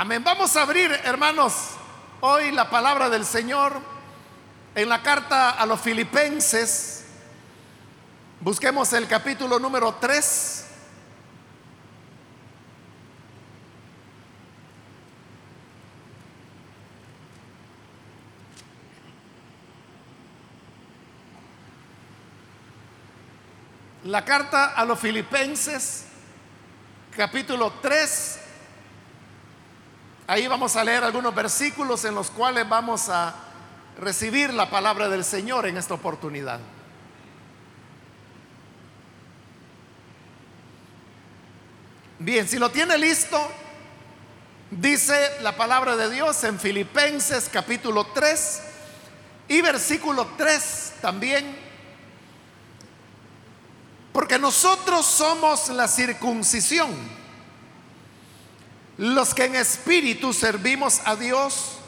Amén. Vamos a abrir, hermanos, hoy la palabra del Señor en la carta a los filipenses. Busquemos el capítulo número 3. La carta a los filipenses, capítulo 3. Ahí vamos a leer algunos versículos en los cuales vamos a recibir la palabra del Señor en esta oportunidad. Bien, si lo tiene listo, dice la palabra de Dios en Filipenses capítulo 3 y versículo 3 también porque nosotros somos la circuncisión, los que en espíritu servimos a Dios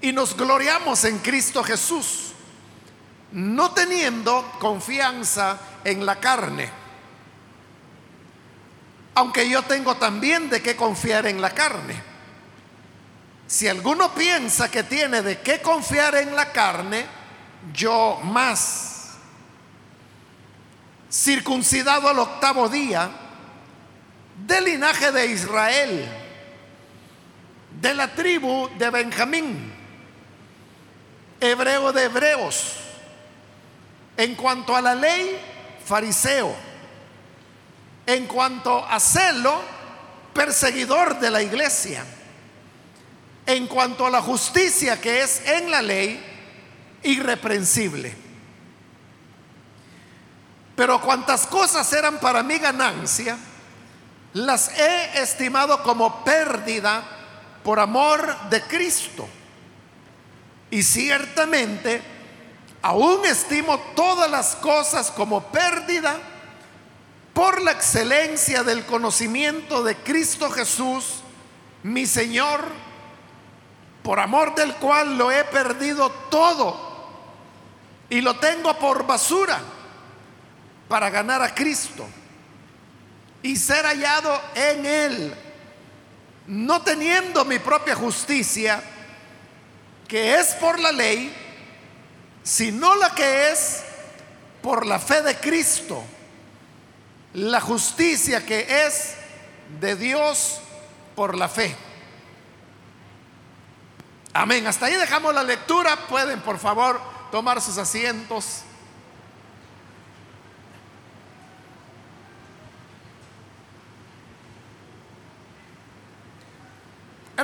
y nos gloriamos en Cristo Jesús, no teniendo confianza en la carne. Aunque yo tengo también de qué confiar en la carne. Si alguno piensa que tiene de qué confiar en la carne, yo más circuncidado al octavo día, del linaje de Israel, de la tribu de Benjamín, hebreo de hebreos, en cuanto a la ley, fariseo, en cuanto a celo, perseguidor de la iglesia, en cuanto a la justicia que es en la ley, irreprensible. Pero cuantas cosas eran para mi ganancia, las he estimado como pérdida por amor de Cristo. Y ciertamente, aún estimo todas las cosas como pérdida por la excelencia del conocimiento de Cristo Jesús, mi Señor, por amor del cual lo he perdido todo y lo tengo por basura para ganar a Cristo y ser hallado en Él, no teniendo mi propia justicia, que es por la ley, sino la que es por la fe de Cristo, la justicia que es de Dios por la fe. Amén. Hasta ahí dejamos la lectura. Pueden, por favor, tomar sus asientos.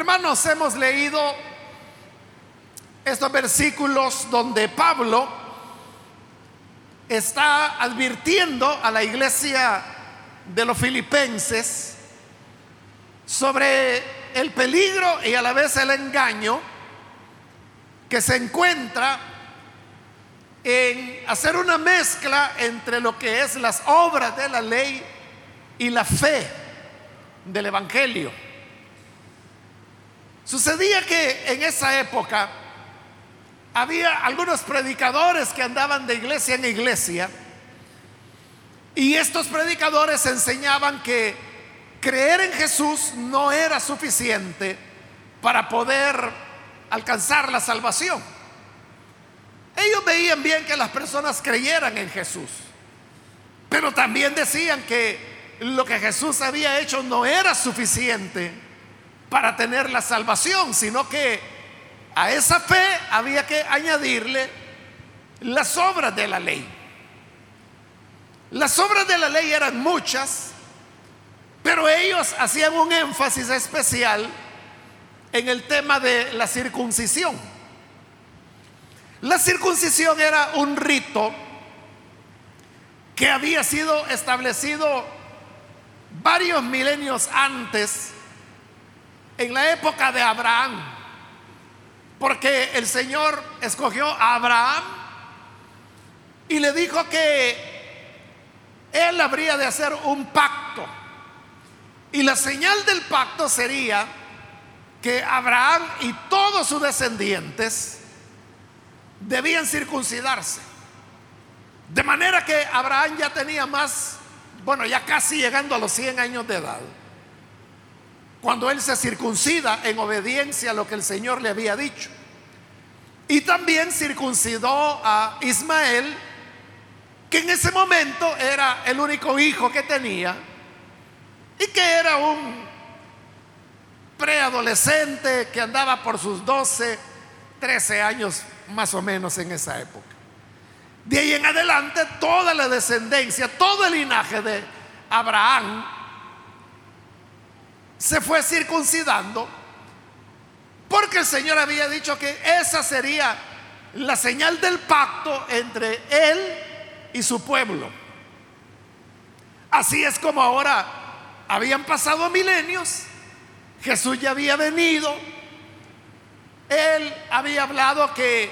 Hermanos, hemos leído estos versículos donde Pablo está advirtiendo a la iglesia de los filipenses sobre el peligro y a la vez el engaño que se encuentra en hacer una mezcla entre lo que es las obras de la ley y la fe del Evangelio. Sucedía que en esa época había algunos predicadores que andaban de iglesia en iglesia y estos predicadores enseñaban que creer en Jesús no era suficiente para poder alcanzar la salvación. Ellos veían bien que las personas creyeran en Jesús, pero también decían que lo que Jesús había hecho no era suficiente para tener la salvación, sino que a esa fe había que añadirle las obras de la ley. Las obras de la ley eran muchas, pero ellos hacían un énfasis especial en el tema de la circuncisión. La circuncisión era un rito que había sido establecido varios milenios antes en la época de Abraham, porque el Señor escogió a Abraham y le dijo que él habría de hacer un pacto. Y la señal del pacto sería que Abraham y todos sus descendientes debían circuncidarse. De manera que Abraham ya tenía más, bueno, ya casi llegando a los 100 años de edad. Cuando él se circuncida en obediencia a lo que el Señor le había dicho. Y también circuncidó a Ismael, que en ese momento era el único hijo que tenía y que era un preadolescente que andaba por sus 12, 13 años más o menos en esa época. De ahí en adelante, toda la descendencia, todo el linaje de Abraham se fue circuncidando porque el Señor había dicho que esa sería la señal del pacto entre Él y su pueblo. Así es como ahora habían pasado milenios, Jesús ya había venido, Él había hablado que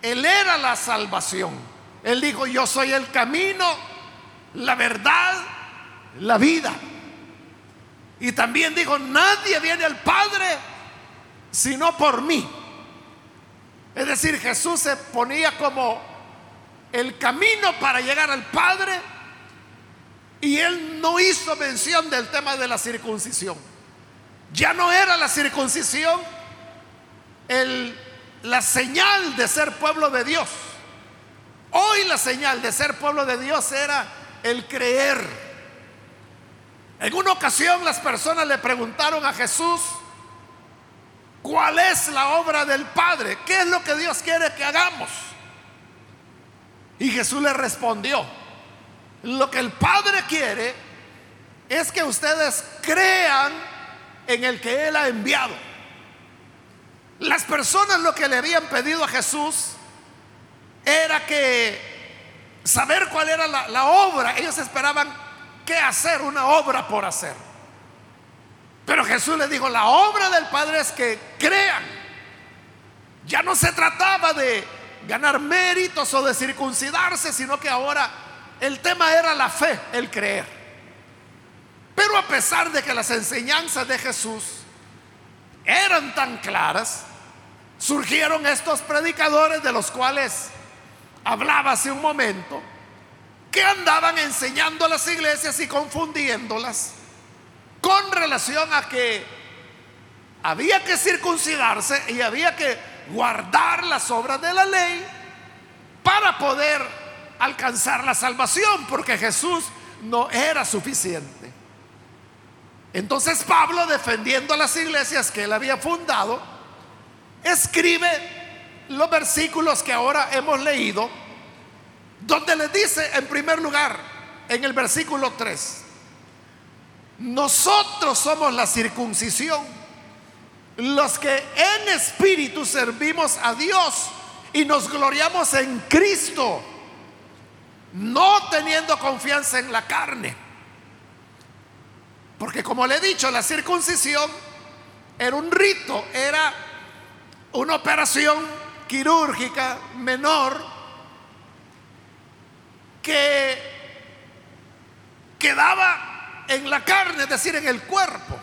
Él era la salvación. Él dijo, yo soy el camino, la verdad, la vida. Y también dijo, nadie viene al Padre sino por mí. Es decir, Jesús se ponía como el camino para llegar al Padre y él no hizo mención del tema de la circuncisión. Ya no era la circuncisión el, la señal de ser pueblo de Dios. Hoy la señal de ser pueblo de Dios era el creer. En una ocasión las personas le preguntaron a Jesús, ¿Cuál es la obra del Padre? ¿Qué es lo que Dios quiere que hagamos? Y Jesús le respondió, lo que el Padre quiere es que ustedes crean en el que Él ha enviado. Las personas lo que le habían pedido a Jesús era que saber cuál era la, obra. Ellos esperaban qué hacer, una obra por hacer. Pero Jesús le dijo, la obra del Padre es que crean. Ya no se trataba de ganar méritos o de circuncidarse, sino que ahora el tema era la fe, el creer. Pero a pesar de que las enseñanzas de Jesús eran tan claras, surgieron estos predicadores de los cuales hablaba hace un momento, que andaban enseñando a las iglesias y confundiéndolas con relación a que había que circuncidarse y había que guardar las obras de la ley para poder alcanzar la salvación, porque Jesús no era suficiente. Entonces Pablo, defendiendo a las iglesias que él había fundado, escribe los versículos que ahora hemos leído, donde le dice en primer lugar, en el versículo 3, nosotros somos la circuncisión, los que en espíritu servimos a Dios y nos gloriamos en Cristo, no teniendo confianza en la carne. Porque como le he dicho, la circuncisión era un rito, era una operación quirúrgica menor que quedaba en la carne, es decir, en el cuerpo.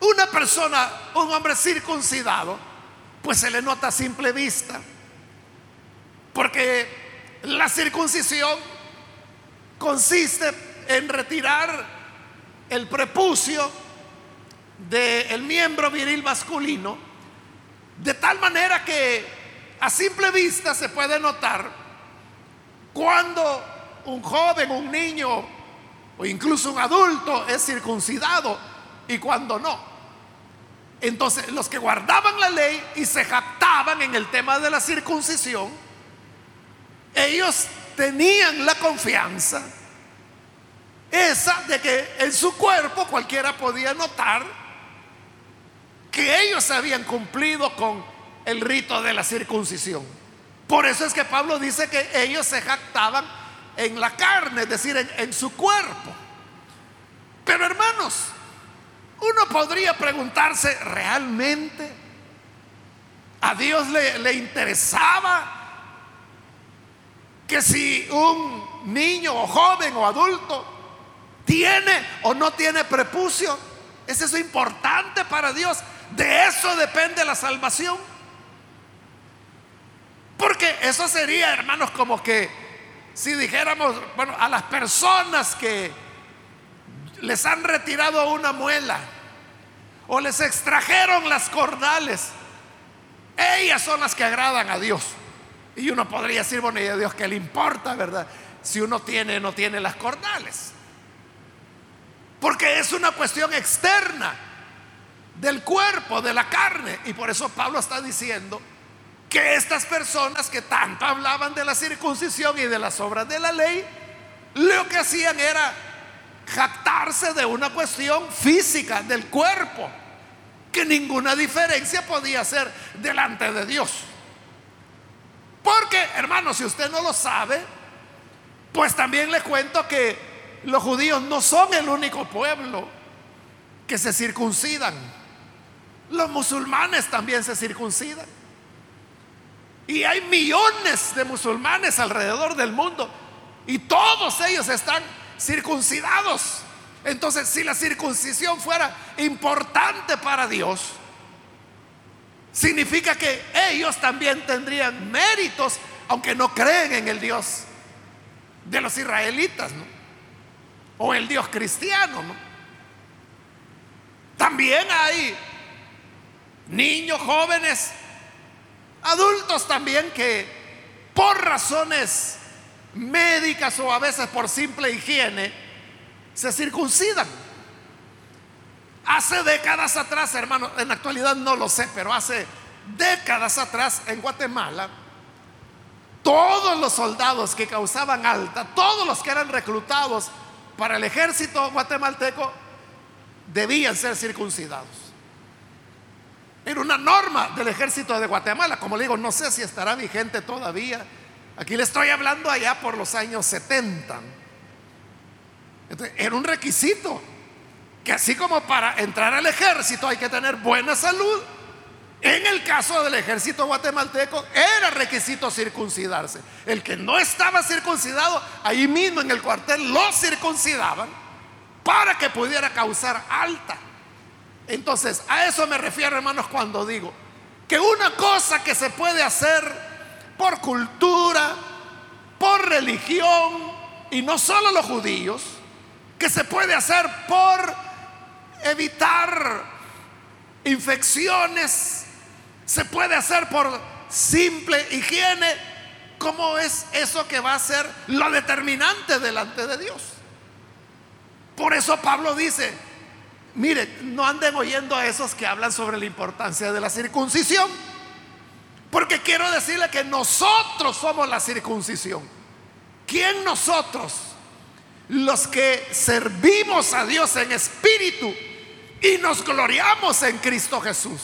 Una persona, un hombre circuncidado, pues se le nota a simple vista, porque la circuncisión consiste en retirar el prepucio del miembro viril masculino, de tal manera que a simple vista se puede notar cuando un joven, un niño o incluso un adulto es circuncidado y cuando no. Entonces los que guardaban la ley y se jactaban en el tema de la circuncisión, ellos tenían la confianza esa de que en su cuerpo cualquiera podía notar que ellos habían cumplido con el rito de la circuncisión. Por eso es que Pablo dice que ellos se jactaban en la carne, es decir, en, su cuerpo. Pero hermanos, uno podría preguntarse, ¿realmente a Dios le, le interesaba que si un niño o joven o adulto tiene o no tiene prepucio? ¿Es eso importante para Dios? De eso depende la salvación. Porque eso sería, hermanos, como que si dijéramos, bueno, a las personas que les han retirado una muela o les extrajeron las cordales, ellas son las que agradan a Dios. Y uno podría decir, bueno, ¿y a Dios qué le importa, verdad? Si uno tiene o no tiene las cordales. Porque es una cuestión externa del cuerpo, de la carne. Y por eso Pablo está diciendo que estas personas que tanto hablaban de la circuncisión y de las obras de la ley, lo que hacían era jactarse de una cuestión física del cuerpo, que ninguna diferencia podía ser delante de Dios. Porque, hermano, si usted no lo sabe, pues también le cuento que los judíos no son el único pueblo que se circuncidan. Los musulmanes también se circuncidan. Y hay millones de musulmanes alrededor del mundo. Y todos ellos están circuncidados. Entonces, si la circuncisión fuera importante para Dios, significa que ellos también tendrían méritos, aunque no creen en el Dios de los israelitas, O el Dios cristiano, También hay niños, jóvenes, adultos también que por razones médicas o a veces por simple higiene, se circuncidan. Hace décadas atrás, hermano, en la actualidad no lo sé, pero hace décadas atrás en Guatemala, todos los soldados que causaban alta, todos los que eran reclutados para el ejército guatemalteco, debían ser circuncidados. Era una norma del ejército de Guatemala, como le digo, no sé si estará vigente todavía Aquí le estoy hablando allá por los años 70. era un requisito que así como para entrar al ejército hay que tener buena salud, en el caso del ejército guatemalteco era requisito circuncidarse. El que no estaba circuncidado, ahí mismo en el cuartel lo circuncidaban para que pudiera causar alta. Entonces, a eso me refiero, hermanos, cuando digo que una cosa que se puede hacer por cultura, por religión, y no solo los judíos, que se puede hacer por evitar infecciones, se puede hacer por simple higiene, ¿cómo es eso que va a ser lo determinante delante de Dios? Por eso Pablo dice, mire, no anden oyendo a esos que hablan sobre la importancia de la circuncisión porque quiero decirle que nosotros somos la circuncisión. ¿Quién nosotros? Los que servimos a Dios en espíritu y nos gloriamos en Cristo Jesús.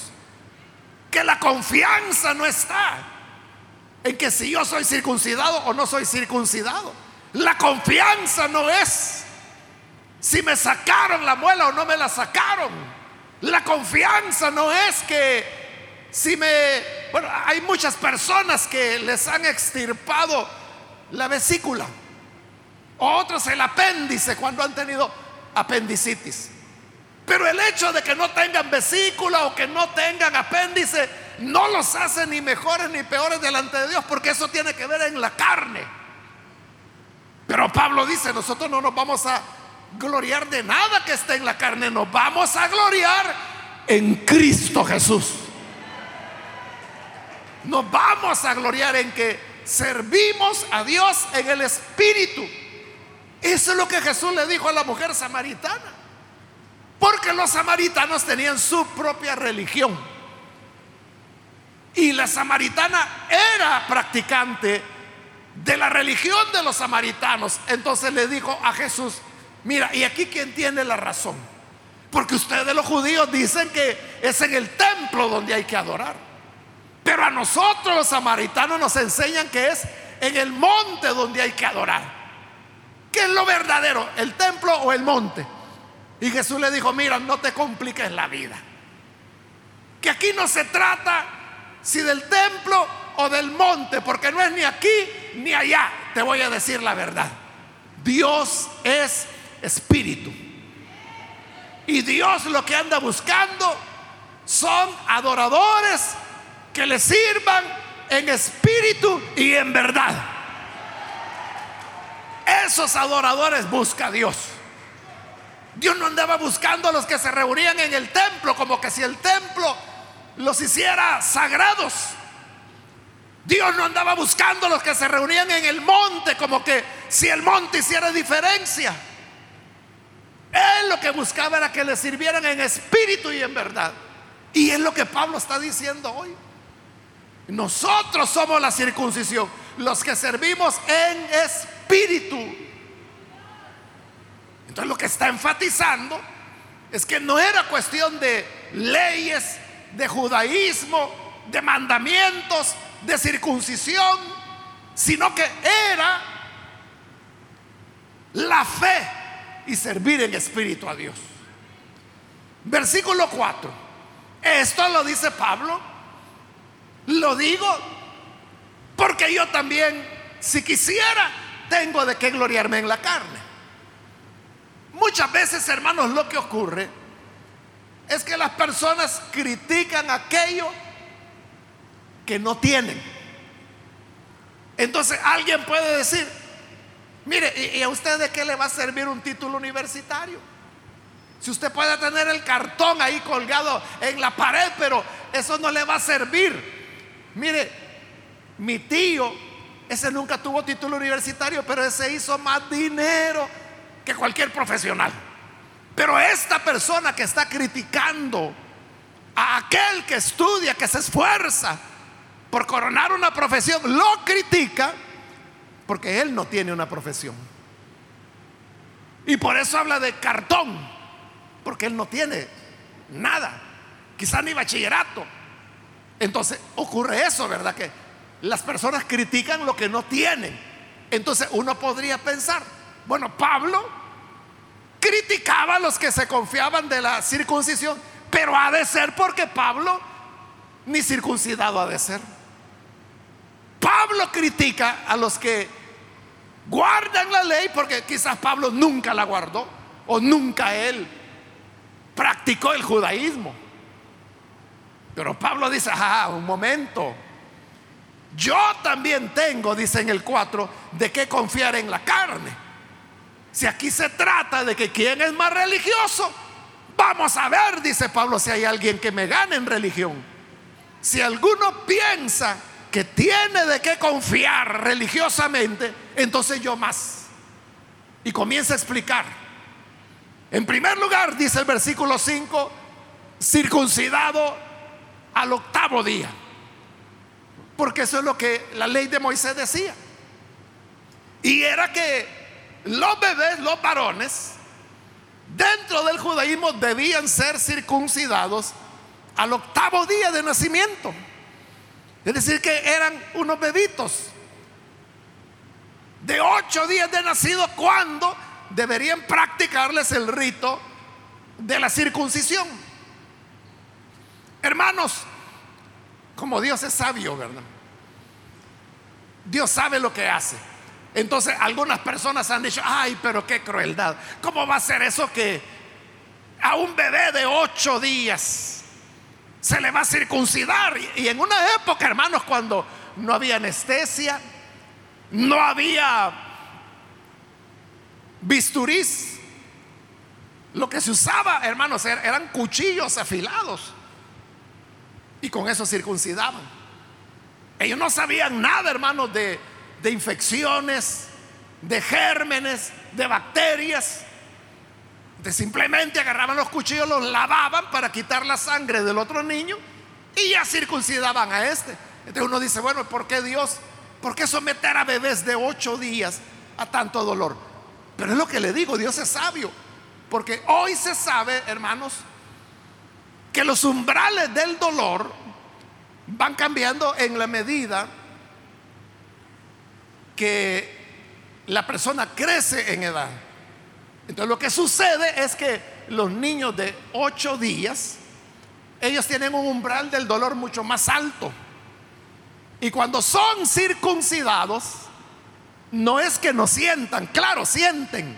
Que la confianza no está en que si yo soy circuncidado o no soy circuncidado. La confianza no es si me sacaron la muela o no me la sacaron. La confianza no es que si me, bueno, hay muchas personas que les han extirpado la vesícula, otros el apéndice cuando han tenido apendicitis. Pero el hecho de que no tengan vesícula o que no tengan apéndice no los hace ni mejores ni peores delante de Dios, porque eso tiene que ver en la carne. Pero Pablo dice, nosotros no nos vamos a gloriar de nada que esté en la carne, nos vamos a gloriar en Cristo Jesús. Nos vamos a gloriar en que servimos a Dios en el Espíritu. Eso es lo que Jesús le dijo a la mujer samaritana. Porque los samaritanos tenían su propia religión. Y la samaritana era practicante de la religión de los samaritanos. Entonces le dijo a Jesús, mira, y aquí quien tiene la razón. Porque ustedes los judíos dicen que es en el templo donde hay que adorar. Pero a nosotros los samaritanos nos enseñan que es en el monte donde hay que adorar. ¿Qué es lo verdadero? ¿El templo o el monte? Y Jesús le dijo, mira, no te compliques la vida. Que aquí no se trata si del templo o del monte, porque no es ni aquí ni allá. Te voy a decir la verdad. Dios es espíritu. Y Dios lo que anda buscando son adoradores que le sirvan en espíritu y en verdad. Esos adoradores busca Dios. Dios no andaba buscando a los que se reunían en el templo, como que si el templo los hiciera sagrados. Dios no andaba buscando a los que se reunían en el monte, como que si el monte hiciera diferencia. Él lo que buscaba era que le sirvieran en espíritu y en verdad. Y es lo que Pablo está diciendo hoy. Nosotros somos la circuncisión, los que servimos en espíritu. Entonces lo que está enfatizando es que no era cuestión de leyes, de judaísmo, de mandamientos, de circuncisión, sino que era la fe y servir en espíritu a Dios. Versículo 4. Esto lo dice Pablo. Lo digo porque yo también, si quisiera, tengo de qué gloriarme en la carne. Muchas veces, hermanos, lo que ocurre es que las personas critican aquello que no tienen. Entonces alguien puede decir, mire, ¿y a usted de qué le va a servir un título universitario? Si usted puede tener el cartón ahí colgado en la pared, pero eso no le va a servir. Mire, mi tío, ese nunca tuvo título universitario, pero ese hizo más dinero que cualquier profesional. Pero esta persona que está criticando a aquel que estudia, que se esfuerza por coronar una profesión, lo critica porque él no tiene una profesión. Y por eso habla de cartón, porque él no tiene nada, quizá ni bachillerato. Entonces ocurre eso, ¿verdad? Que las personas critican lo que no tienen. Entonces uno podría pensar, bueno, Pablo criticaba a los que se confiaban de la circuncisión, pero ha de ser porque Pablo ni circuncidado ha de ser. Pablo critica a los que guardan la ley porque quizás Pablo nunca la guardó o nunca él practicó el judaísmo. Pero Pablo dice, ah, un momento, yo también tengo, dice en el 4, de qué confiar en la carne. Si aquí se trata de que quién es más religioso, vamos a ver, dice Pablo, si hay alguien que me gane en religión. Si alguno piensa que tiene de qué confiar religiosamente, entonces yo más. Y comienza a explicar. En primer lugar, dice el versículo 5, circuncidado al octavo día. Porque eso es lo que la ley de Moisés decía. Y era que los bebés, los varones, dentro del judaísmo debían ser circuncidados al octavo día de nacimiento. Es decir, que eran unos bebitos de ocho días de nacido cuando deberían practicarles el rito de la circuncisión. Hermanos, como Dios es sabio, ¿verdad? Dios sabe lo que hace. Entonces algunas personas han dicho, ay, pero qué crueldad. ¿Cómo va a ser eso que a un bebé de ocho días se le va a circuncidar? Y en una época, hermanos, cuando no había anestesia, no había bisturís, lo que se usaba, hermanos, er-, eran cuchillos afilados. Y con eso circuncidaban. Ellos no sabían nada, hermanos, de de infecciones, de gérmenes, de bacterias. Simplemente agarraban los cuchillos, los lavaban para quitar la sangre del otro niño y ya circuncidaban a este. Entonces uno dice, bueno, ¿por qué Dios? ¿Por qué someter a bebés de ocho días a tanto dolor? Pero es lo que le digo, Dios es sabio. Porque hoy se sabe, hermanos, que los umbrales del dolor van cambiando en la medida que la persona crece en edad. Entonces lo que sucede es que los niños de 8 días, ellos tienen un umbral del dolor mucho más alto. Y cuando son circuncidados, no es que no sientan, claro, sienten,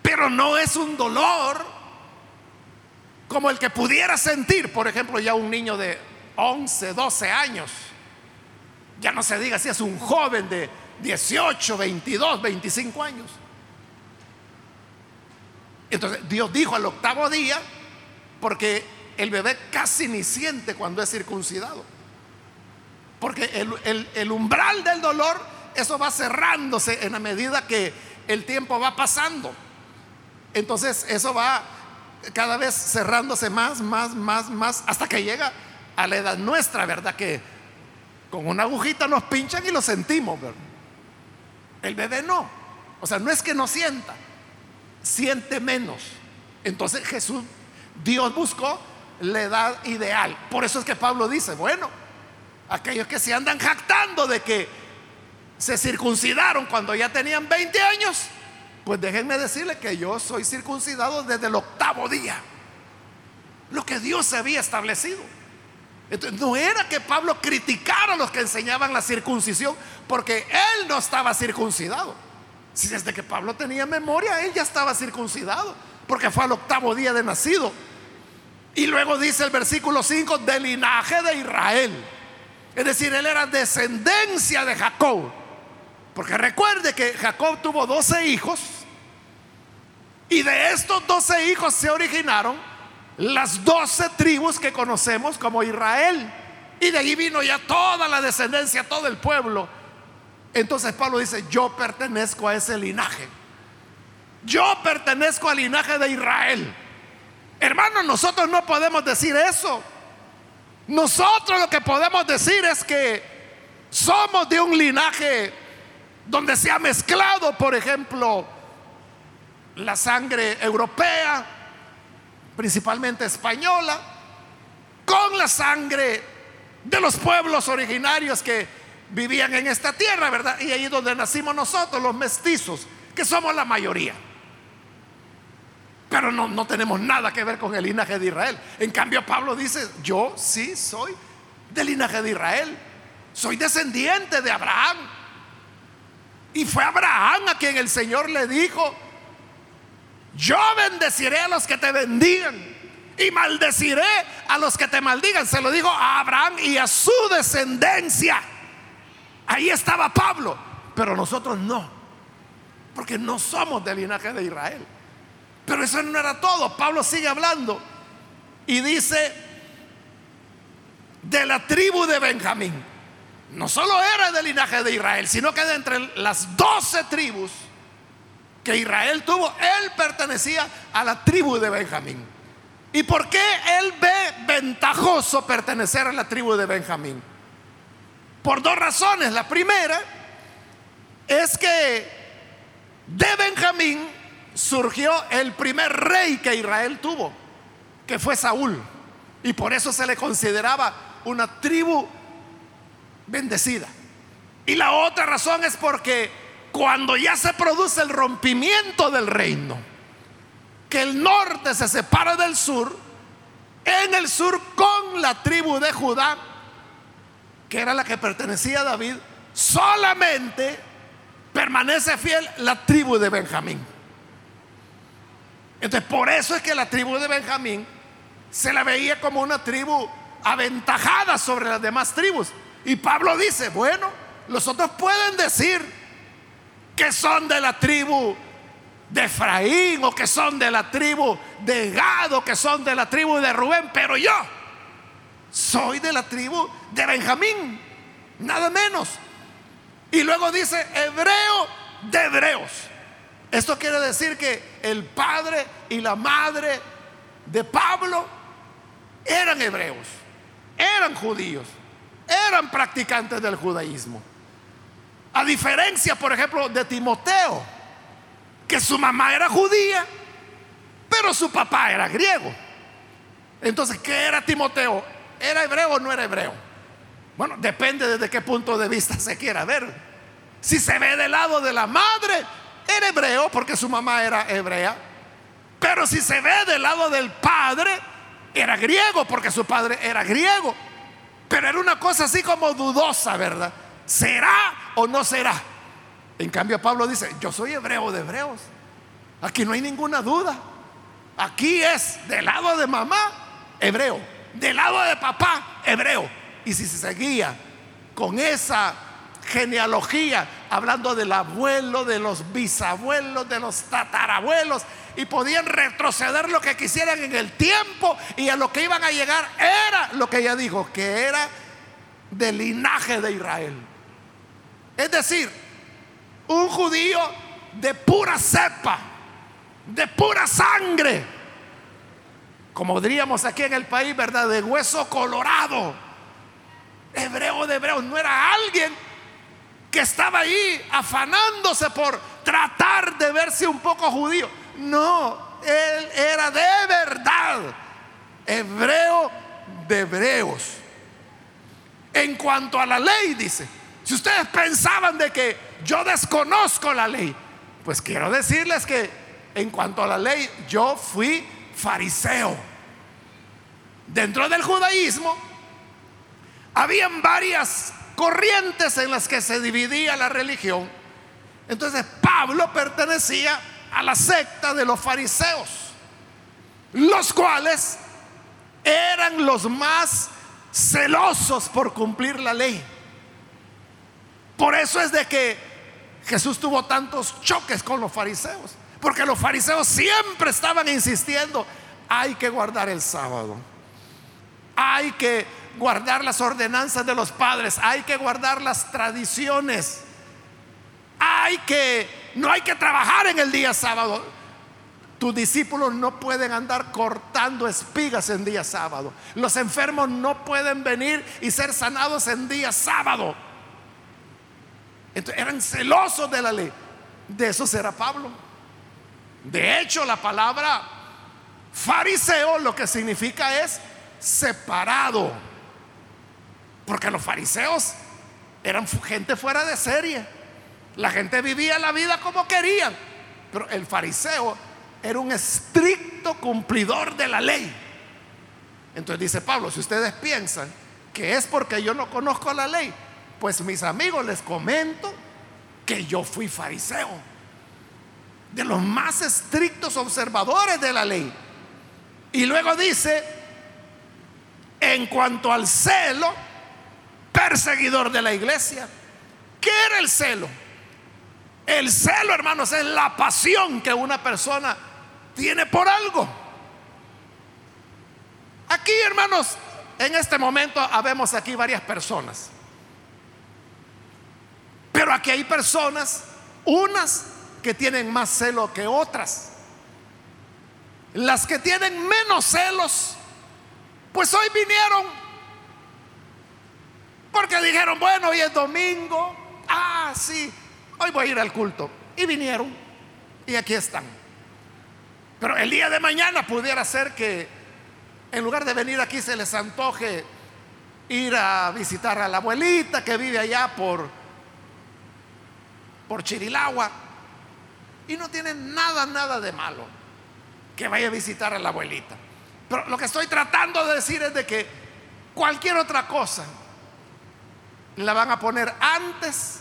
pero no es un dolor como el que pudiera sentir, por ejemplo, ya un niño de 11, 12 años. Ya no se diga si es un joven de 18, 22, 25 años. Entonces Dios dijo al octavo día, porque el bebé casi ni siente cuando es circuncidado. Porque el, umbral del dolor, eso va cerrándose en la medida que el tiempo va pasando. Entonces eso va cada vez cerrándose más, más, más, más, hasta que llega a la edad nuestra, ¿verdad? Que con una agujita nos pinchan y lo sentimos, ¿verdad? El bebé no. O sea, no es que no sienta, siente menos. Entonces Jesús, Dios buscó la edad ideal. Por eso es que Pablo dice, bueno, aquellos que se andan jactando de que se circuncidaron cuando ya tenían 20 años, pues déjenme decirle que yo soy circuncidado desde el octavo día. Lo que Dios había establecido. Entonces, no era que Pablo criticara a los que enseñaban la circuncisión, porque él no estaba circuncidado. Si desde que Pablo tenía memoria, él ya estaba circuncidado, porque fue al octavo día de nacido. Y luego dice el versículo 5, del linaje de Israel. Es decir, él era descendencia de Jacob. Porque recuerde que Jacob tuvo 12 hijos y de estos 12 hijos se originaron las 12 tribus que conocemos como Israel. Y de ahí vino ya toda la descendencia, todo el pueblo. Entonces Pablo dice, yo pertenezco a ese linaje. Yo pertenezco al linaje de Israel. Hermanos, nosotros no podemos decir eso. Nosotros lo que podemos decir es que somos de un linaje donde se ha mezclado, por ejemplo, la sangre europea, principalmente española, con la sangre de los pueblos originarios que vivían en esta tierra, ¿verdad? Y ahí donde nacimos nosotros, los mestizos, que somos la mayoría. Pero no, no tenemos nada que ver con el linaje de Israel. En cambio, Pablo dice, yo sí soy del linaje de Israel. Soy descendiente de Abraham. Y fue Abraham a quien el Señor le dijo, yo bendeciré a los que te bendigan y maldeciré a los que te maldigan. Se lo dijo a Abraham y a su descendencia. Ahí estaba Pablo, pero nosotros no, porque no somos del linaje de Israel. Pero eso no era todo. Pablo sigue hablando y dice, de la tribu de Benjamín no solo era del linaje de Israel, sino que de entre las doce tribus que Israel tuvo, él pertenecía a la tribu de Benjamín. ¿Y por qué él ve ventajoso pertenecer a la tribu de Benjamín? Por dos razones. La primera es que de Benjamín surgió el primer rey que Israel tuvo, que fue Saúl. Y por eso se le consideraba una tribu bendecida. Y la otra razón es porque cuando ya se produce el rompimiento del reino, que el norte se separa del sur, en el sur con la tribu de Judá, que era la que pertenecía a David, solamente permanece fiel la tribu de Benjamín. Entonces, por eso es que la tribu de Benjamín se la veía como una tribu aventajada sobre las demás tribus. Y Pablo dice, bueno, los otros pueden decir que son de la tribu de Efraín o que son de la tribu de Gado, que son de la tribu de Rubén, pero yo soy de la tribu de Benjamín, nada menos. Y luego dice, hebreo de hebreos. Esto quiere decir que el padre y la madre de Pablo eran hebreos, eran judíos eran practicantes del judaísmo. A diferencia, por ejemplo, de Timoteo, que su mamá era judía, pero su papá era griego. Entonces, ¿qué era Timoteo? ¿Era hebreo o no era hebreo? Bueno, depende desde qué punto de vista se quiera ver. Si se ve del lado de la madre, era hebreo porque su mamá era hebrea. Pero si se ve del lado del padre, era griego porque su padre era griego. Pero era una cosa así como dudosa, ¿verdad? ¿Será o no será? En cambio Pablo dice, yo soy hebreo de hebreos. Aquí no hay ninguna duda. Aquí es del lado de mamá, hebreo. Del lado de papá, hebreo. Y si se seguía con esa genealogía, hablando del abuelo, de los bisabuelos, de los tatarabuelos, y podían retroceder lo que quisieran en el tiempo, y a lo que iban a llegar era lo que ella dijo, que era del linaje de Israel. Es decir, un judío de pura cepa, de pura sangre, como diríamos aquí en el país, ¿verdad? De hueso colorado. Hebreo de hebreo, no era alguien que estaba ahí afanándose por tratar de verse un poco judío. No, él era de verdad hebreo de hebreos. En cuanto a la ley, dice, si ustedes pensaban de que yo desconozco la ley, pues quiero decirles que en cuanto a la ley, yo fui fariseo. Dentro del judaísmo, habían varias corrientes en las que se dividía la religión. Entonces Pablo pertenecía a la secta de los fariseos, los cuales eran los más celosos por cumplir la ley. Por eso es de que Jesús tuvo tantos choques con los fariseos, porque los fariseos siempre estaban insistiendo, hay que guardar el sábado, hay que guardar las ordenanzas de los padres, hay que guardar las tradiciones, hay que, no hay que trabajar en el día sábado. Tus discípulos no pueden andar cortando espigas en día sábado. Los enfermos no pueden venir y ser sanados en día sábado. Entonces, eran celosos de la ley. De eso será Pablo. De hecho, la palabra fariseo lo que significa es separado. Porque los fariseos eran gente fuera de serie. La gente vivía la vida como querían. Pero el fariseo era un estricto cumplidor de la ley. Entonces dice Pablo, si ustedes piensan que es porque yo no conozco la ley, pues mis amigos les comento que yo fui fariseo. De los más estrictos observadores de la ley. Y luego dice, en cuanto al celo, perseguidor de la iglesia. ¿Qué era el celo? El celo, hermanos, es la pasión que una persona tiene por algo. Aquí, hermanos, en este momento habemos aquí varias personas. Pero aquí hay personas, unas que tienen más celo que otras. Las que tienen menos celos, pues hoy vinieron porque dijeron, bueno, hoy es domingo. Ah, sí, hoy voy a ir al culto. Y vinieron. Y aquí están. Pero el día de mañana pudiera ser que en lugar de venir aquí se les antoje ir a visitar a la abuelita que vive allá por, por Chirilagua. Y no tienen nada, nada de malo que vaya a visitar a la abuelita. Pero lo que estoy tratando de decir es de que cualquier otra cosa la van a poner antes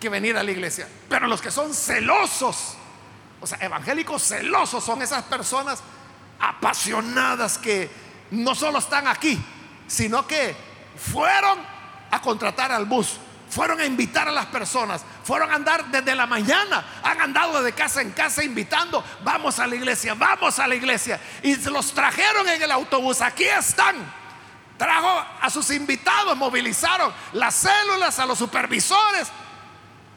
que venir a la iglesia. Pero los que son celosos, o sea, evangélicos celosos, son esas personas apasionadas que no solo están aquí, sino que fueron a contratar al bus, fueron a invitar a las personas, fueron a andar desde la mañana, han andado de casa en casa invitando, vamos a la iglesia, vamos a la iglesia, y los trajeron en el autobús, aquí están. Trajo a sus invitados, movilizaron las células, a los supervisores.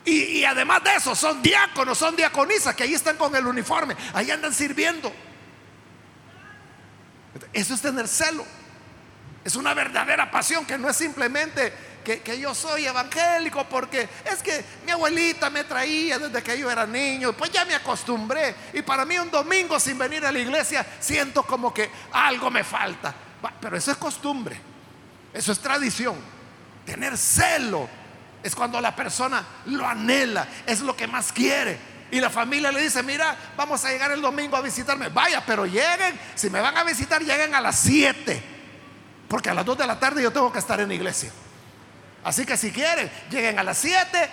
Y, además de eso, son diáconos, son diaconisas que ahí están con el uniforme, ahí andan sirviendo. Eso es tener celo. Es una verdadera pasión que no es simplemente que, yo soy evangélico porque es que mi abuelita me traía desde que yo era niño, pues ya me acostumbré. Y para mí un domingo sin venir a la iglesia siento como que algo me falta. Pero eso es costumbre, eso es tradición. Tener celo es cuando la persona lo anhela, es lo que más quiere. Y la familia le dice, mira, vamos a llegar el domingo a visitarme. Vaya, pero lleguen, si me van a visitar, lleguen a las 7. Porque a las 2 de la tarde yo tengo que estar en la iglesia. Así que si quieren, lleguen a las 7,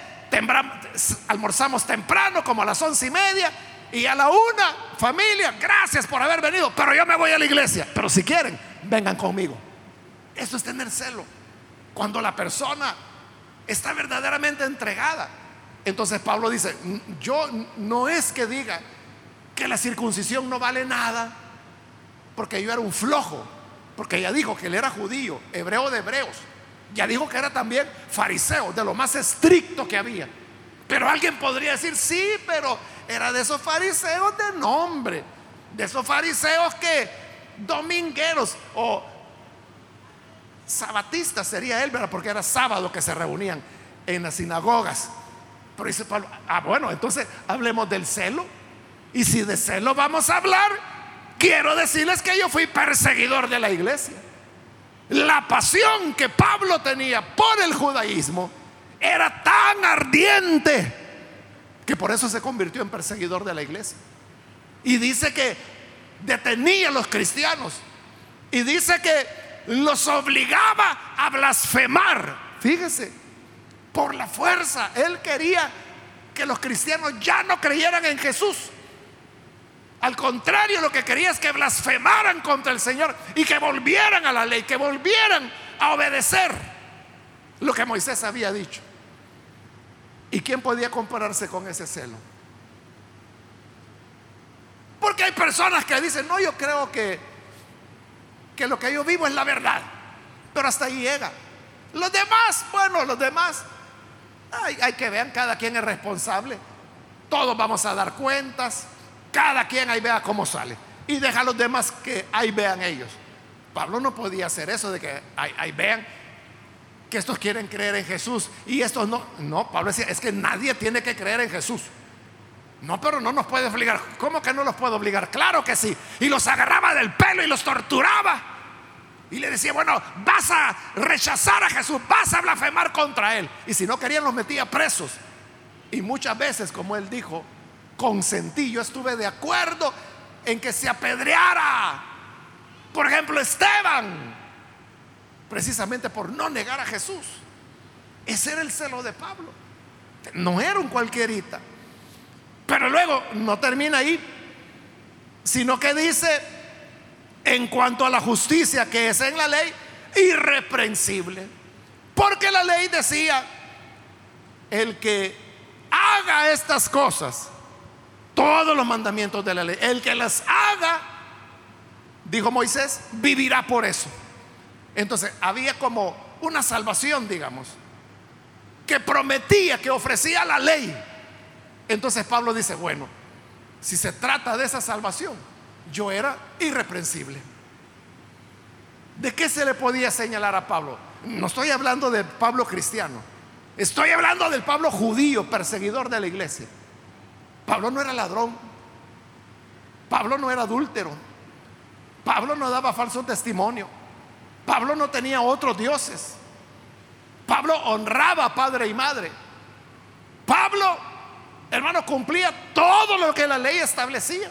almorzamos temprano, como a las once y media. Y a la una, familia, gracias por haber venido, pero yo me voy a la iglesia. Pero si quieren, vengan conmigo. Eso es tener celo. Cuando la persona está verdaderamente entregada. Entonces Pablo dice, yo no es que diga que la circuncisión no vale nada, porque yo era un flojo, porque ya dijo que él era judío, hebreo de hebreos, ya dijo que era también fariseo, de lo más estricto que había. Pero alguien podría decir, sí, pero era de esos fariseos de nombre, de esos fariseos que domingueros o sabatistas sería él, ¿verdad? Porque era sábado que se reunían en las sinagogas. Pero dice Pablo, ah, bueno, entonces hablemos del celo. Y si de celo vamos a hablar, quiero decirles que yo fui perseguidor de la iglesia. La pasión que Pablo tenía por el judaísmo era tan ardiente que por eso se convirtió en perseguidor de la iglesia. Y dice que detenía a los cristianos. Y dice que los obligaba a blasfemar. Fíjese, por la fuerza. Él quería que los cristianos ya no creyeran en Jesús. Al contrario, lo que quería es que blasfemaran contra el Señor y que volvieran a la ley, que volvieran a obedecer lo que Moisés había dicho. ¿Y quién podía compararse con ese celo? Porque hay personas que dicen, no, yo creo que, que lo que yo vivo es la verdad, pero hasta ahí llega. Los demás, bueno, los demás hay, que vean, cada quien es responsable. Todos vamos a dar cuentas. Cada quien ahí vea cómo sale. Y deja a los demás que ahí vean ellos. Pablo no podía hacer eso de que ahí, vean que estos quieren creer en Jesús y estos no. No, Pablo decía, es que nadie tiene que creer en Jesús. No, pero no nos puede obligar. ¿Cómo que no los puede obligar? Claro que sí. Y los agarraba del pelo y los torturaba. Y le decía, bueno, vas a rechazar a Jesús, vas a blasfemar contra Él. Y si no querían, los metía presos. Y muchas veces, como Él dijo, consentí, yo estuve de acuerdo en que se apedreara. Por ejemplo, Esteban, precisamente por no negar a Jesús. Ese era el celo de Pablo. No era un cualquierita. Pero luego no termina ahí, sino que dice, en cuanto a la justicia que es en la ley, irreprensible. Porque la ley decía, el que haga estas cosas, todos los mandamientos de la ley, el que las haga, dijo Moisés, vivirá por eso. Entonces había como una salvación, digamos, que prometía, que ofrecía la ley. Entonces Pablo dice, bueno, si se trata de esa salvación, yo era irreprensible. ¿De qué se le podía señalar a Pablo? No estoy hablando de Pablo cristiano. Estoy hablando del Pablo judío, perseguidor de la iglesia. Pablo no era ladrón. Pablo no era adúltero. Pablo no daba falso testimonio. Pablo no tenía otros dioses. Pablo honraba padre y madre. Pablo, hermano, cumplía todo lo que la ley establecía.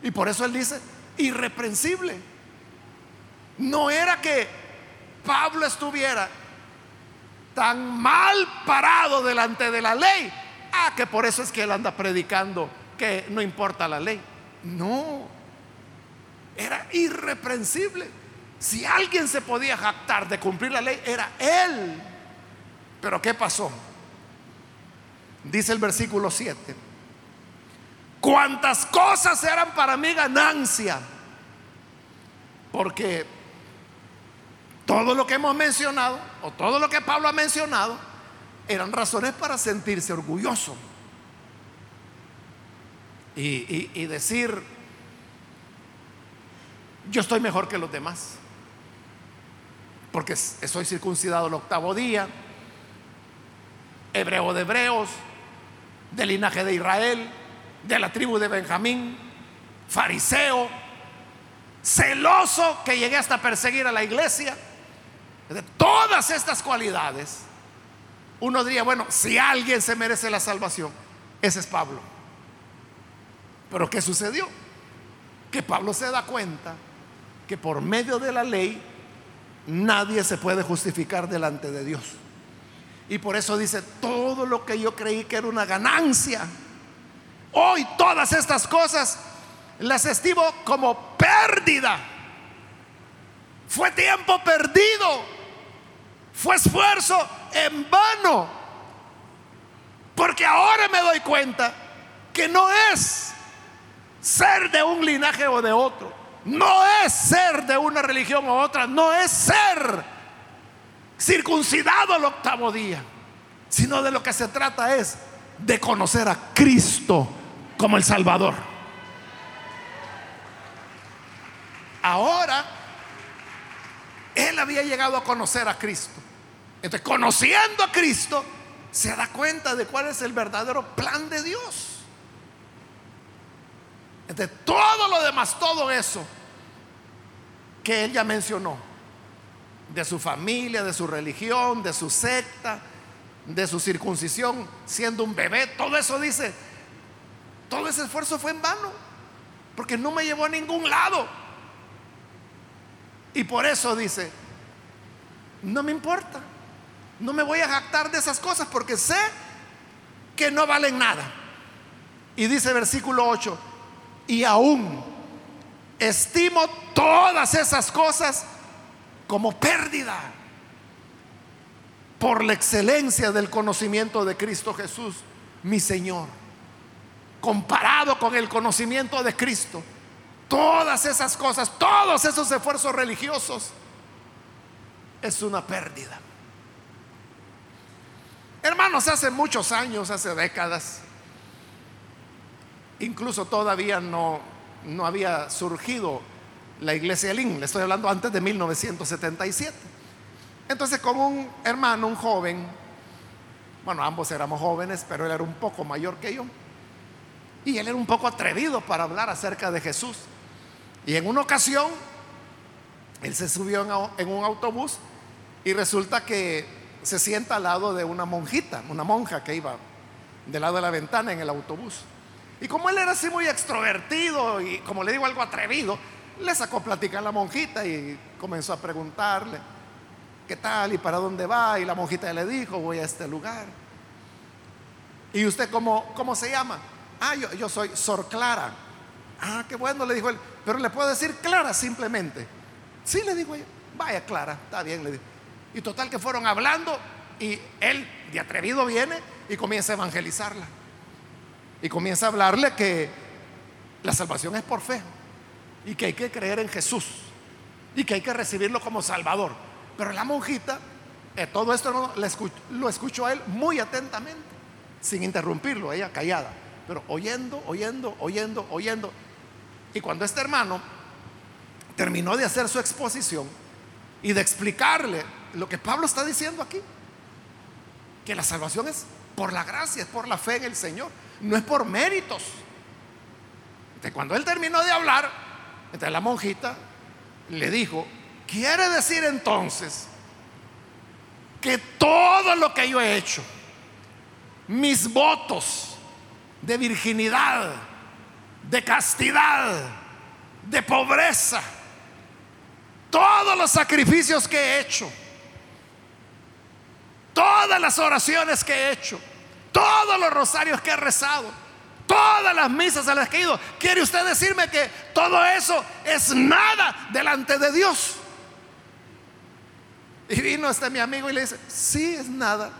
Y por eso él dice, irreprensible. No era que Pablo estuviera tan mal parado delante de la ley. Ah, que por eso es que él anda predicando que no importa la ley. No, era irreprensible. Si alguien se podía jactar de cumplir la ley, era él. Pero ¿qué pasó? Dice el versículo 7 cuantas cosas eran para mí ganancia. Porque todo lo que hemos mencionado, o todo lo que Pablo ha mencionado, eran razones para sentirse orgulloso. Y, y decir, yo estoy mejor que los demás. Porque soy circuncidado el octavo día, hebreo de hebreos, del linaje de Israel, de la tribu de Benjamín, fariseo, celoso que llegué hasta perseguir a la iglesia. De todas estas cualidades, uno diría, bueno, si alguien se merece la salvación, ese es Pablo. Pero ¿qué sucedió? Que Pablo se da cuenta que por medio de la ley nadie se puede justificar delante de Dios. Y por eso dice, todo lo que yo creí que era una ganancia, Hoy todas estas cosas las estimo como pérdida. Fue tiempo perdido. Fue esfuerzo en vano. Porque ahora me doy cuenta que no es ser de un linaje o de otro. No es ser de una religión u otra. No es ser circuncidado al octavo día. Sino de lo que se trata es de conocer a Cristo como el Salvador. Ahora, él había llegado a conocer a Cristo. Entonces, conociendo a Cristo, se da cuenta de cuál es el verdadero plan de Dios. Entonces, todo lo demás, todo eso que él ya mencionó, de su familia, de su religión, de su secta, de su circuncisión, siendo un bebé, todo eso dice, todo ese esfuerzo fue en vano, porque no me llevó a ningún lado. Y por eso dice, no me importa, no me voy a jactar de esas cosas porque sé que no valen nada. Y dice versículo 8, y aún estimo todas esas cosas como pérdida por la excelencia del conocimiento de Cristo Jesús, mi Señor. Comparado con el conocimiento de Cristo, todas esas cosas, todos esos esfuerzos religiosos, es una pérdida. Hermanos, hace muchos años, hace décadas, incluso todavía no, no había surgido la iglesia Lin, le estoy hablando antes de 1977. Entonces con un hermano, un joven, bueno, ambos éramos jóvenes, pero él era un poco mayor que yo, y él era un poco atrevido para hablar acerca de Jesús. Y en una ocasión, él se subió en un autobús y resulta que se sienta al lado de una monjita, una monja que iba del lado de la ventana en el autobús. Y como él era así muy extrovertido y como le digo algo atrevido, le sacó plática a la monjita y comenzó a preguntarle, ¿qué tal y para dónde va? Y la monjita le dijo, voy a este lugar. ¿Y usted cómo, cómo se llama? Ah, yo, soy Sor Clara. Ah, qué bueno, le dijo él. Pero le puedo decir Clara simplemente. Sí, le dijo ella. Vaya, Clara, está bien, le dijo. Y total que fueron hablando y él de atrevido viene y comienza a evangelizarla. Y comienza a hablarle que la salvación es por fe y que hay que creer en Jesús y que hay que recibirlo como Salvador. Pero la monjita, eh, todo esto no, lo escuchó a él muy atentamente, sin interrumpirlo, ella callada, pero oyendo, oyendo, oyendo, oyendo. Y cuando este hermano terminó de hacer su exposición y de explicarle lo que Pablo está diciendo aquí. Que la salvación es por la gracia, es por la fe en el Señor, no es por méritos. Entonces, cuando él terminó de hablar, entonces la monjita le dijo, quiere decir entonces que todo lo que yo he hecho, mis votos de virginidad, de castidad, de pobreza, todos los sacrificios que he hecho, todas las oraciones que he hecho, todos los rosarios que he rezado, todas las misas a las que he ido. ¿Quiere usted decirme que todo eso es nada delante de Dios? Y vino este mi amigo y le dice, sí es nada.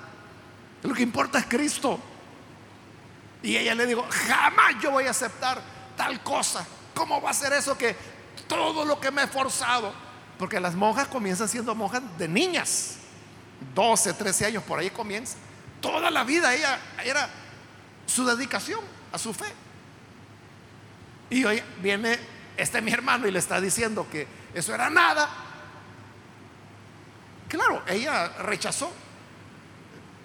Lo que importa es Cristo. Y ella le dijo, jamás yo voy a aceptar tal cosa. ¿Cómo va a ser eso que todo lo que me he forzado? Porque las monjas comienzan siendo monjas de niñas. 12, 13 años, por ahí comienza. Toda la vida ella era su dedicación a su fe. Y hoy viene este mi hermano y le está diciendo que eso era nada. Claro, ella rechazó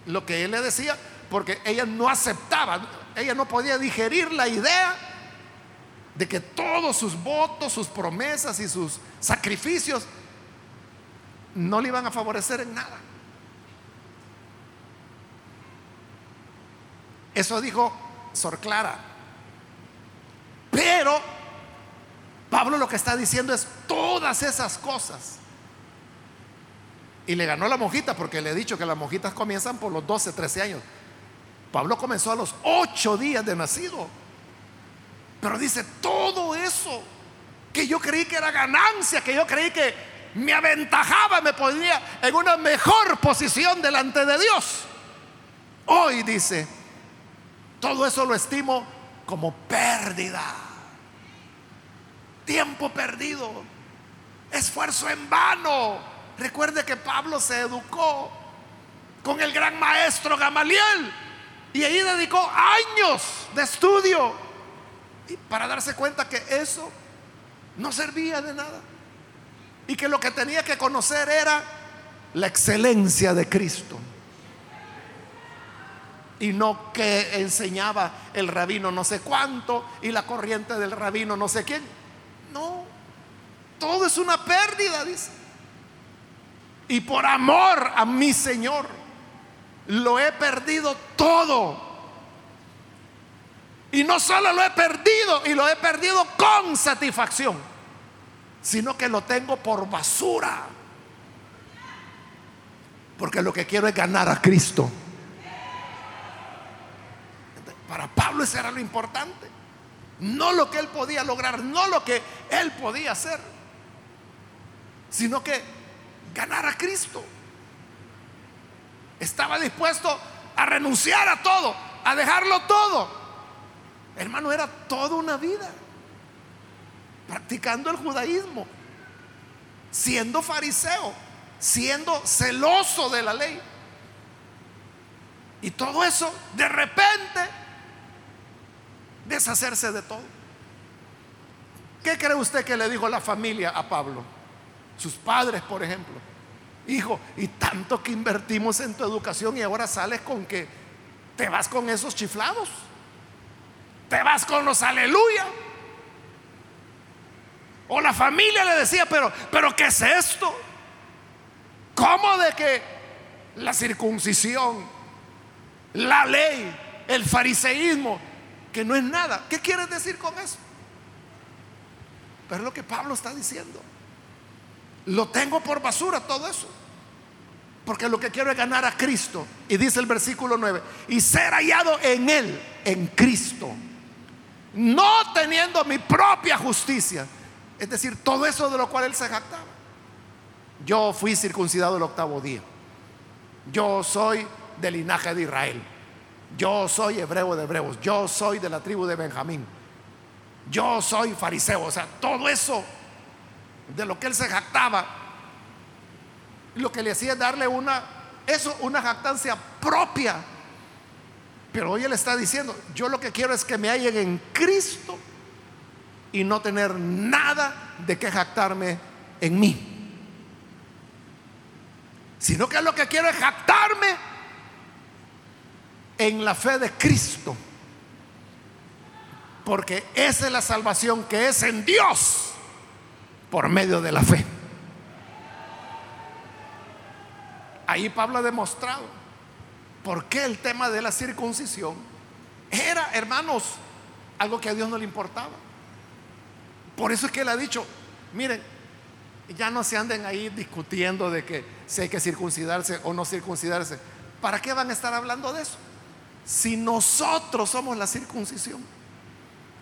lo que él le decía porque ella no aceptaba, ella no podía digerir la idea de que todos sus votos, sus promesas y sus sacrificios no le iban a favorecer en nada. Eso dijo Sor Clara. Pero Pablo lo que está diciendo es todas esas cosas. Y le ganó la monjita porque le he dicho que las monjitas comienzan por los 12, 13 años. Pablo comenzó a los 8 días de nacido. Pero dice, todo eso que yo creí que era ganancia, que yo creí que me aventajaba, me ponía en una mejor posición delante de Dios. Hoy dice, todo eso lo estimo como pérdida. Tiempo perdido, esfuerzo en vano. Recuerde que Pablo se educó con el gran maestro Gamaliel y ahí dedicó años de estudio para darse cuenta que eso no servía de nada y que lo que tenía que conocer era la excelencia de Cristo y no que enseñaba el rabino no sé cuánto y la corriente del rabino no sé quién. No, todo es una pérdida, dice. Y por amor a mi Señor, lo he perdido todo. Y no solo lo he perdido, y lo he perdido con satisfacción, sino que lo tengo por basura. Porque lo que quiero es ganar a Cristo. Para Pablo eso era lo importante. No lo que él podía lograr, no lo que él podía hacer, sino que ganar a Cristo. Estaba dispuesto a renunciar a todo, a dejarlo todo. Hermano, era toda una vida practicando el judaísmo, siendo fariseo, siendo celoso de la ley. Y todo eso de repente deshacerse de todo. ¿Qué cree usted que le dijo la familia a Pablo? Sus padres, por ejemplo. Hijo, y tanto que invertimos en tu educación y ahora sales con que te vas con esos chiflados. Te vas con los aleluya. O la familia le decía, pero, pero ¿qué es esto? ¿Cómo de que la circuncisión, la ley, el fariseísmo que no es nada. ¿Qué quieres decir con eso? Pero es lo que Pablo está diciendo. Lo tengo por basura todo eso. Porque lo que quiero es ganar a Cristo. Y dice el versículo 9, y ser hallado en Él, en Cristo. No teniendo mi propia justicia. Es decir, todo eso de lo cual Él se jactaba. Yo fui circuncidado el octavo día. Yo soy del linaje de Israel. Yo soy hebreo de hebreos, yo soy de la tribu de Benjamín, yo soy fariseo, o sea, todo eso de lo que él se jactaba, lo que le hacía es darle una, eso, una jactancia propia. Pero hoy él está diciendo, yo lo que quiero es que me hallen en Cristo y no tener nada de que jactarme en mí. Sino que lo que quiero es jactarme en la fe de Cristo. Porque esa es la salvación que es en Dios por medio de la fe. Ahí Pablo ha demostrado por qué el tema de la circuncisión era, hermanos, algo que a Dios no le importaba. Por eso es que él ha dicho, miren, ya no se anden ahí discutiendo de que si hay que circuncidarse o no circuncidarse. ¿Para qué van a estar hablando de eso? Si nosotros somos la circuncisión,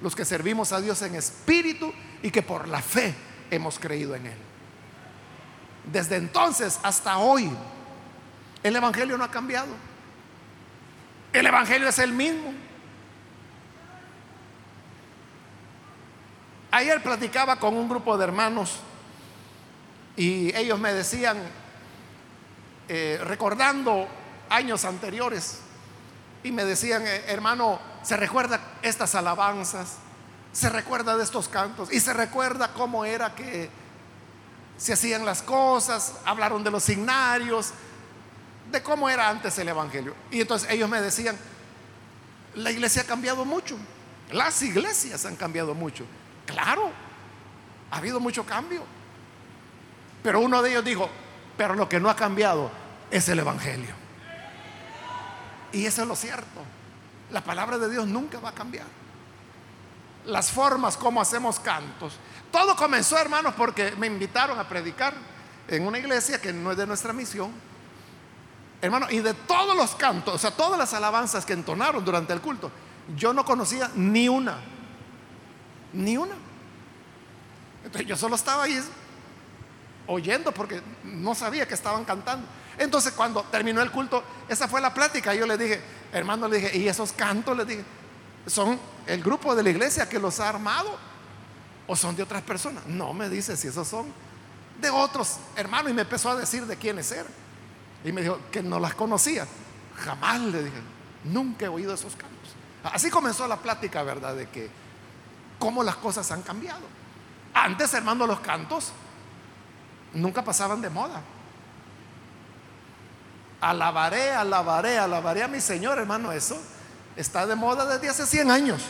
los que servimos a Dios en espíritu y que por la fe hemos creído en Él. Desde entonces hasta hoy, el Evangelio no ha cambiado. El Evangelio es el mismo. Ayer platicaba con un grupo de hermanos y ellos me decían, eh, recordando años anteriores, y me decían, eh, hermano, se recuerda estas alabanzas, se recuerda de estos cantos y se recuerda cómo era que se hacían las cosas, hablaron de los signarios, de cómo era antes el Evangelio. Y entonces ellos me decían, la iglesia ha cambiado mucho, las iglesias han cambiado mucho. Claro, ha habido mucho cambio. Pero uno de ellos dijo, pero lo que no ha cambiado es el Evangelio. Y eso es lo cierto. La palabra de Dios nunca va a cambiar. Las formas como hacemos cantos. Todo comenzó, hermanos, porque me invitaron a predicar en una iglesia que no es de nuestra misión. Hermano, y de todos los cantos, o sea, todas las alabanzas que entonaron durante el culto, yo no conocía ni una. Ni una. Entonces yo solo estaba ahí oyendo porque no sabía que estaban cantando. Entonces cuando terminó el culto, esa fue la plática. Yo le dije, hermano, le dije, ¿y esos cantos? Le dije, ¿son el grupo de la iglesia que los ha armado? ¿O son de otras personas? No, me dice, si esos son de otros hermanos. Y me empezó a decir de quiénes eran. Y me dijo que no las conocía. Jamás le dije, nunca he oído esos cantos. Así comenzó la plática, ¿verdad? De que cómo las cosas han cambiado. Antes, hermano, los cantos nunca pasaban de moda. Alabaré, alabaré, alabaré a mi Señor, hermano, eso está de moda desde hace 100 años.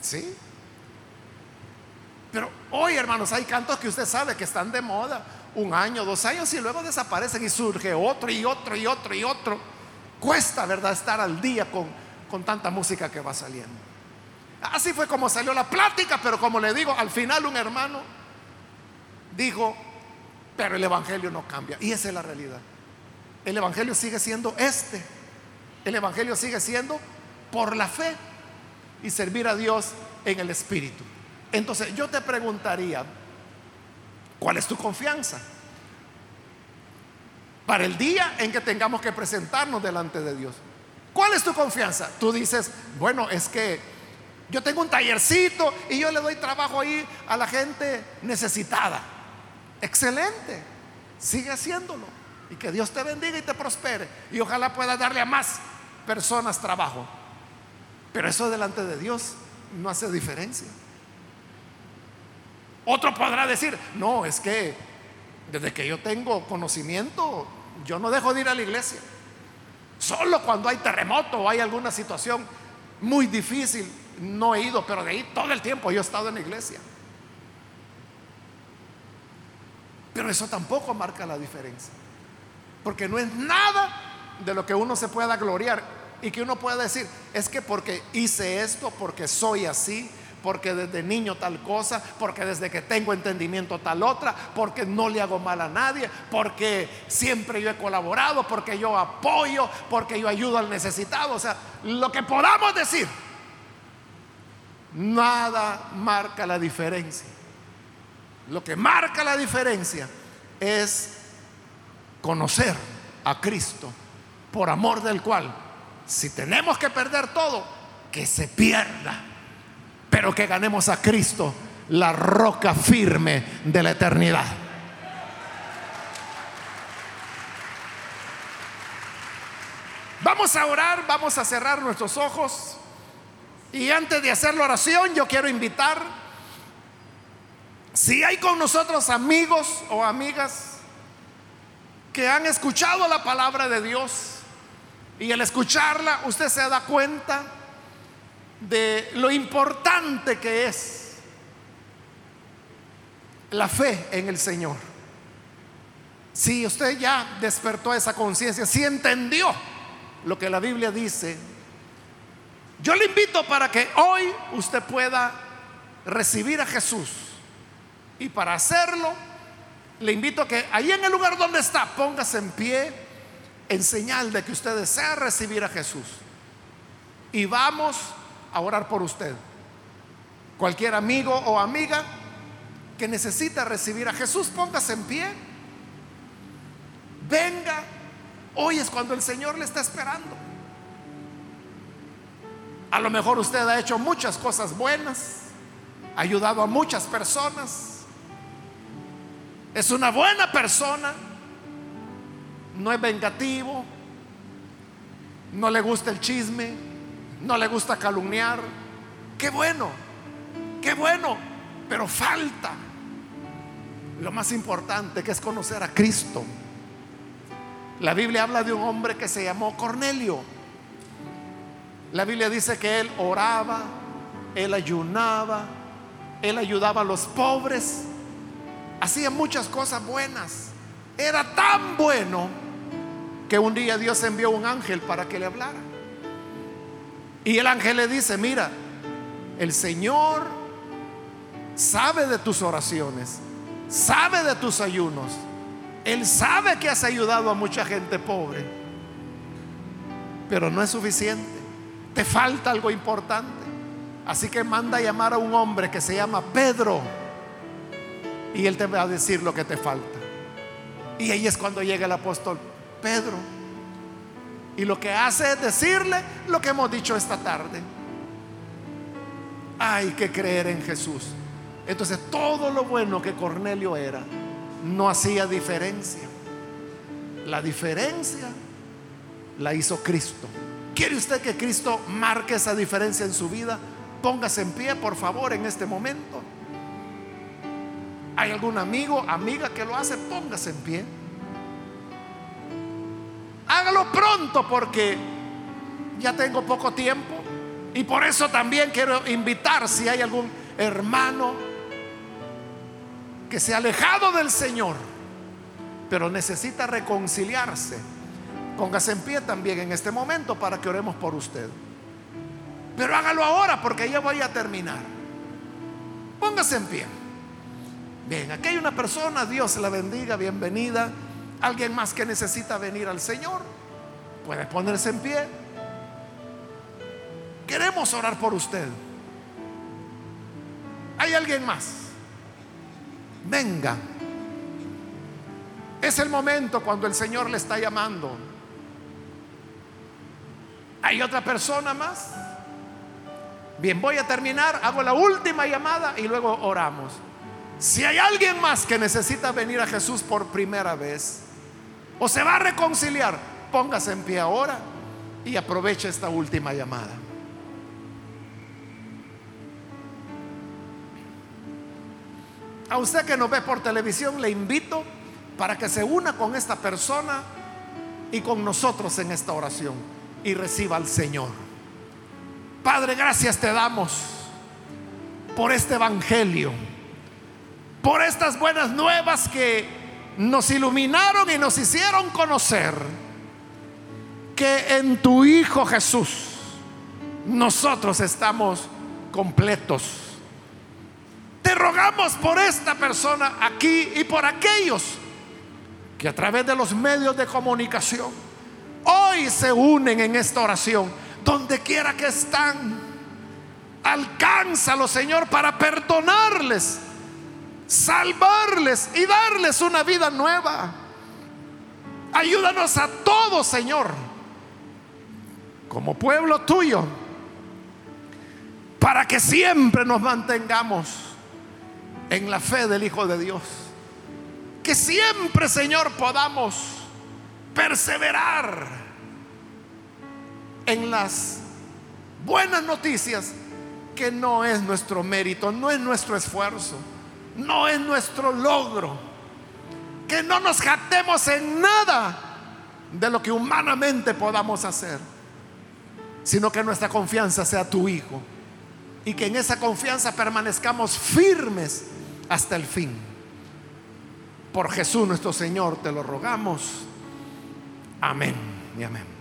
¿Sí? Pero hoy, hermanos, hay cantos que usted sabe que están de moda un año, dos años y luego desaparecen y surge otro y otro y otro y otro. Cuesta, ¿verdad?, estar al día con, con tanta música que va saliendo. Así fue como salió la plática, pero como le digo, al final un hermano dijo, pero el Evangelio no cambia. Y esa es la realidad. El Evangelio sigue siendo este. El Evangelio sigue siendo por la fe y servir a Dios en el Espíritu. Entonces yo te preguntaría, ¿cuál es tu confianza? Para el día en que tengamos que presentarnos delante de Dios. ¿Cuál es tu confianza? Tú dices, bueno, es que yo tengo un tallercito y yo le doy trabajo ahí a la gente necesitada. Excelente. Sigue haciéndolo. Y que Dios te bendiga y te prospere. Y ojalá pueda darle a más personas trabajo. Pero eso delante de Dios no hace diferencia. Otro podrá decir, no, es que desde que yo tengo conocimiento, yo no dejo de ir a la iglesia. Solo cuando hay terremoto o hay alguna situación muy difícil, no he ido, pero de ahí todo el tiempo yo he estado en la iglesia. Pero eso tampoco marca la diferencia. Porque no es nada de lo que uno se pueda gloriar y que uno pueda decir, es que porque hice esto, porque soy así, porque desde niño tal cosa, porque desde que tengo entendimiento tal otra, porque no le hago mal a nadie, porque siempre yo he colaborado, porque yo apoyo, porque yo ayudo al necesitado. O sea, lo que podamos decir, nada marca la diferencia. Lo que marca la diferencia es conocer a Cristo, por amor del cual, si tenemos que perder todo, que se pierda pero que ganemos a Cristo, la roca firme de la eternidad. Vamos a orar, vamos a cerrar nuestros ojos. Y antes de hacer la oración, yo quiero invitar, si hay con nosotros amigos o amigas que han escuchado la palabra de Dios y al escucharla usted se da cuenta de lo importante que es la fe en el Señor. Si usted ya despertó esa conciencia, si entendió lo que la Biblia dice, yo le invito para que hoy usted pueda recibir a Jesús. Y para hacerlo, le invito a que ahí en el lugar donde está, póngase en pie en señal de que usted desea recibir a Jesús. Y vamos a orar por usted. Cualquier amigo o amiga que necesita recibir a Jesús, póngase en pie. Venga, hoy es cuando el Señor le está esperando. A lo mejor usted ha hecho muchas cosas buenas, ha ayudado a muchas personas, es una buena persona, no es vengativo, no le gusta el chisme, no le gusta calumniar. Qué bueno, qué bueno, pero falta. Lo más importante que es conocer a Cristo. La Biblia habla de un hombre que se llamó Cornelio. La Biblia dice que él oraba, él ayunaba, él ayudaba a los pobres, hacía muchas cosas buenas. Era tan bueno que un día Dios envió un ángel para que le hablara. Y el ángel le dice, mira, el Señor sabe de tus oraciones, sabe de tus ayunos. Él sabe que has ayudado a mucha gente pobre, pero no es suficiente. Te falta algo importante. Así que manda a llamar a un hombre que se llama Pedro y él te va a decir lo que te falta. Y ahí es cuando llega el apóstol Pedro. Y lo que hace es decirle lo que hemos dicho esta tarde. Hay que creer en Jesús. Entonces todo lo bueno que Cornelio era no hacía diferencia. La diferencia la hizo Cristo. ¿Quiere usted que Cristo marque esa diferencia en su vida? Póngase en pie, por favor, en este momento. ¿Hay algún amigo, amiga que lo hace? Póngase en pie. Hágalo pronto porque ya tengo poco tiempo. Y por eso también quiero invitar si hay algún hermano que se ha alejado del Señor, pero necesita reconciliarse. Póngase en pie también en este momento para que oremos por usted. Pero hágalo ahora porque ya voy a terminar. Póngase en pie. Bien, aquí hay una persona, Dios la bendiga, bienvenida. Alguien más que necesita venir al Señor, puede ponerse en pie. Queremos orar por usted. ¿Hay alguien más? Venga. Es el momento cuando el Señor le está llamando. ¿Hay otra persona más? Bien, voy a terminar, hago la última llamada y luego oramos. Si hay alguien más que necesita venir a Jesús por primera vez o se va a reconciliar, póngase en pie ahora y aproveche esta última llamada. A usted que nos ve por televisión, le invito para que se una con esta persona y con nosotros en esta oración y reciba al Señor. Padre, gracias te damos por este Evangelio por estas buenas nuevas que nos iluminaron y nos hicieron conocer que en tu Hijo Jesús nosotros estamos completos. Te rogamos por esta persona aquí y por aquellos que a través de los medios de comunicación hoy se unen en esta oración, donde quiera que están. Alcánzalo, Señor, para perdonarles salvarles y darles una vida nueva. Ayúdanos a todos, Señor, como pueblo tuyo, para que siempre nos mantengamos en la fe del Hijo de Dios. Que siempre, Señor, podamos perseverar en las buenas noticias que no es nuestro mérito, no es nuestro esfuerzo no es nuestro logro. Que no nos jactemos en nada de lo que humanamente podamos hacer, sino que nuestra confianza sea tu Hijo y que en esa confianza permanezcamos firmes hasta el fin. Por Jesús nuestro Señor te lo rogamos. Amén y amén.